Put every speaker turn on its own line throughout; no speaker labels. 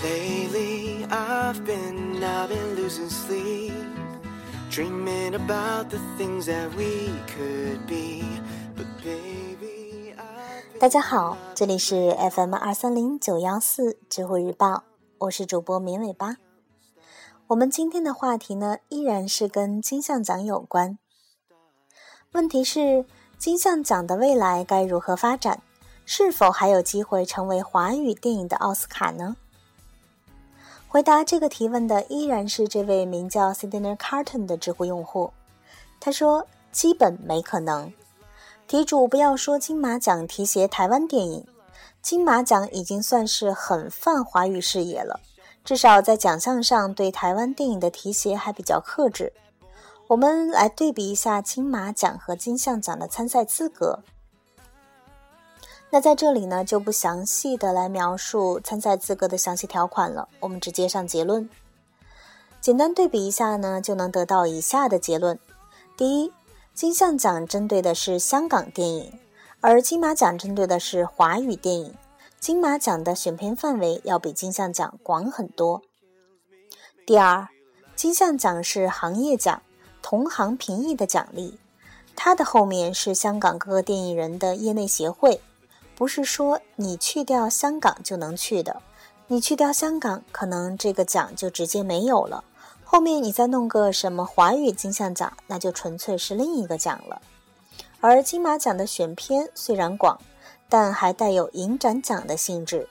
Lately, I've been, I've been losing sleep, dreaming about the things that we could be. But baby, I
大家好，这里是 FM 二三零九幺四知乎日报，我是主播绵尾巴。我们今天的话题呢，依然是跟金像奖有关。问题是，金像奖的未来该如何发展？是否还有机会成为华语电影的奥斯卡呢？回答这个提问的依然是这位名叫 Sydney Carton 的知乎用户。他说：“基本没可能。题主不要说金马奖提携台湾电影，金马奖已经算是很泛华语视野了。”至少在奖项上对台湾电影的提携还比较克制。我们来对比一下金马奖和金像奖的参赛资格。那在这里呢，就不详细的来描述参赛资格的详细条款了，我们直接上结论。简单对比一下呢，就能得到以下的结论：第一，金像奖针对的是香港电影，而金马奖针对的是华语电影。金马奖的选片范围要比金像奖广很多。第二，金像奖是行业奖，同行评议的奖励，它的后面是香港各个电影人的业内协会，不是说你去掉香港就能去的，你去掉香港，可能这个奖就直接没有了。后面你再弄个什么华语金像奖，那就纯粹是另一个奖了。而金马奖的选片虽然广。但还带有影展奖的性质，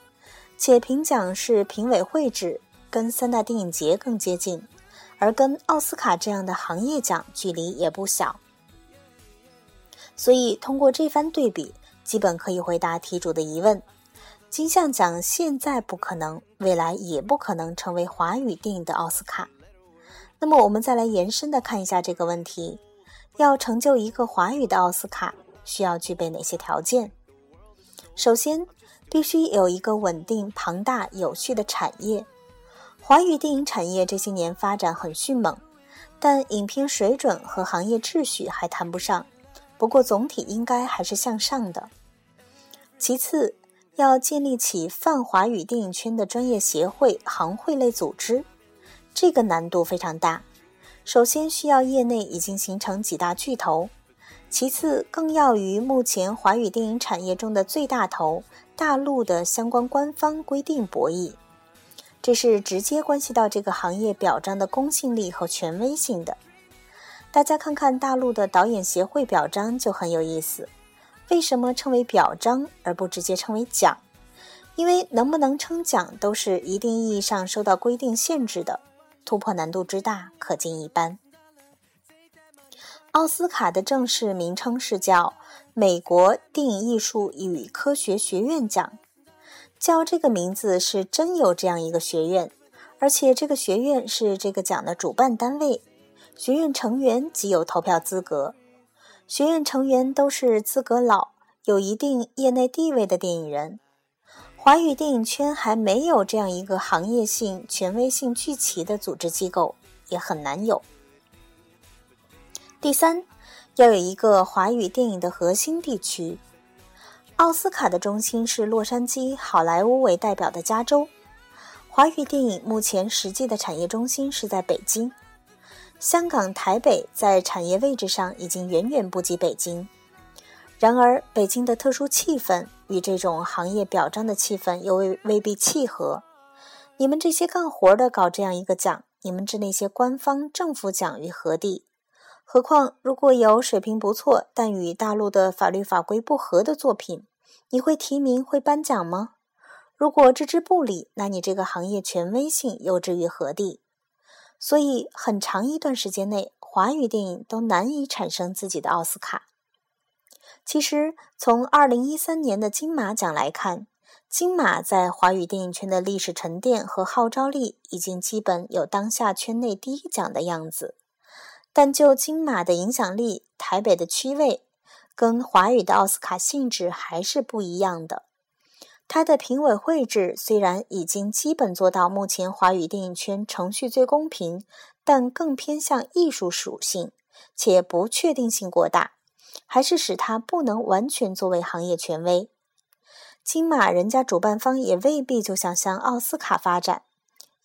且评奖是评委会制，跟三大电影节更接近，而跟奥斯卡这样的行业奖距离也不小。所以通过这番对比，基本可以回答题主的疑问：金像奖现在不可能，未来也不可能成为华语电影的奥斯卡。那么我们再来延伸的看一下这个问题：要成就一个华语的奥斯卡，需要具备哪些条件？首先，必须有一个稳定、庞大、有序的产业。华语电影产业这些年发展很迅猛，但影片水准和行业秩序还谈不上。不过总体应该还是向上的。其次，要建立起泛华语电影圈的专业协会、行会类组织，这个难度非常大。首先需要业内已经形成几大巨头。其次，更要与目前华语电影产业中的最大头大陆的相关官方规定博弈，这是直接关系到这个行业表彰的公信力和权威性的。大家看看大陆的导演协会表彰就很有意思。为什么称为表彰而不直接称为奖？因为能不能称奖都是一定意义上受到规定限制的，突破难度之大，可见一斑。奥斯卡的正式名称是叫美国电影艺术与科学学院奖，叫这个名字是真有这样一个学院，而且这个学院是这个奖的主办单位，学院成员即有投票资格，学院成员都是资格老、有一定业内地位的电影人，华语电影圈还没有这样一个行业性、权威性聚齐的组织机构，也很难有。第三，要有一个华语电影的核心地区。奥斯卡的中心是洛杉矶、好莱坞为代表的加州。华语电影目前实际的产业中心是在北京。香港、台北在产业位置上已经远远不及北京。然而，北京的特殊气氛与这种行业表彰的气氛又未未必契合。你们这些干活的搞这样一个奖，你们置那些官方政府奖于何地？何况，如果有水平不错但与大陆的法律法规不合的作品，你会提名、会颁奖吗？如果置之不理，那你这个行业权威性又置于何地？所以，很长一段时间内，华语电影都难以产生自己的奥斯卡。其实，从二零一三年的金马奖来看，金马在华语电影圈的历史沉淀和号召力，已经基本有当下圈内第一奖的样子。但就金马的影响力，台北的区位，跟华语的奥斯卡性质还是不一样的。它的评委会制虽然已经基本做到目前华语电影圈程序最公平，但更偏向艺术属性，且不确定性过大，还是使它不能完全作为行业权威。金马人家主办方也未必就想向奥斯卡发展，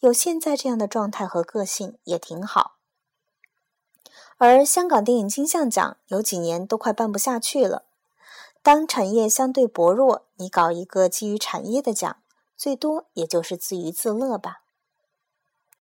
有现在这样的状态和个性也挺好。而香港电影金像奖有几年都快办不下去了。当产业相对薄弱，你搞一个基于产业的奖，最多也就是自娱自乐吧。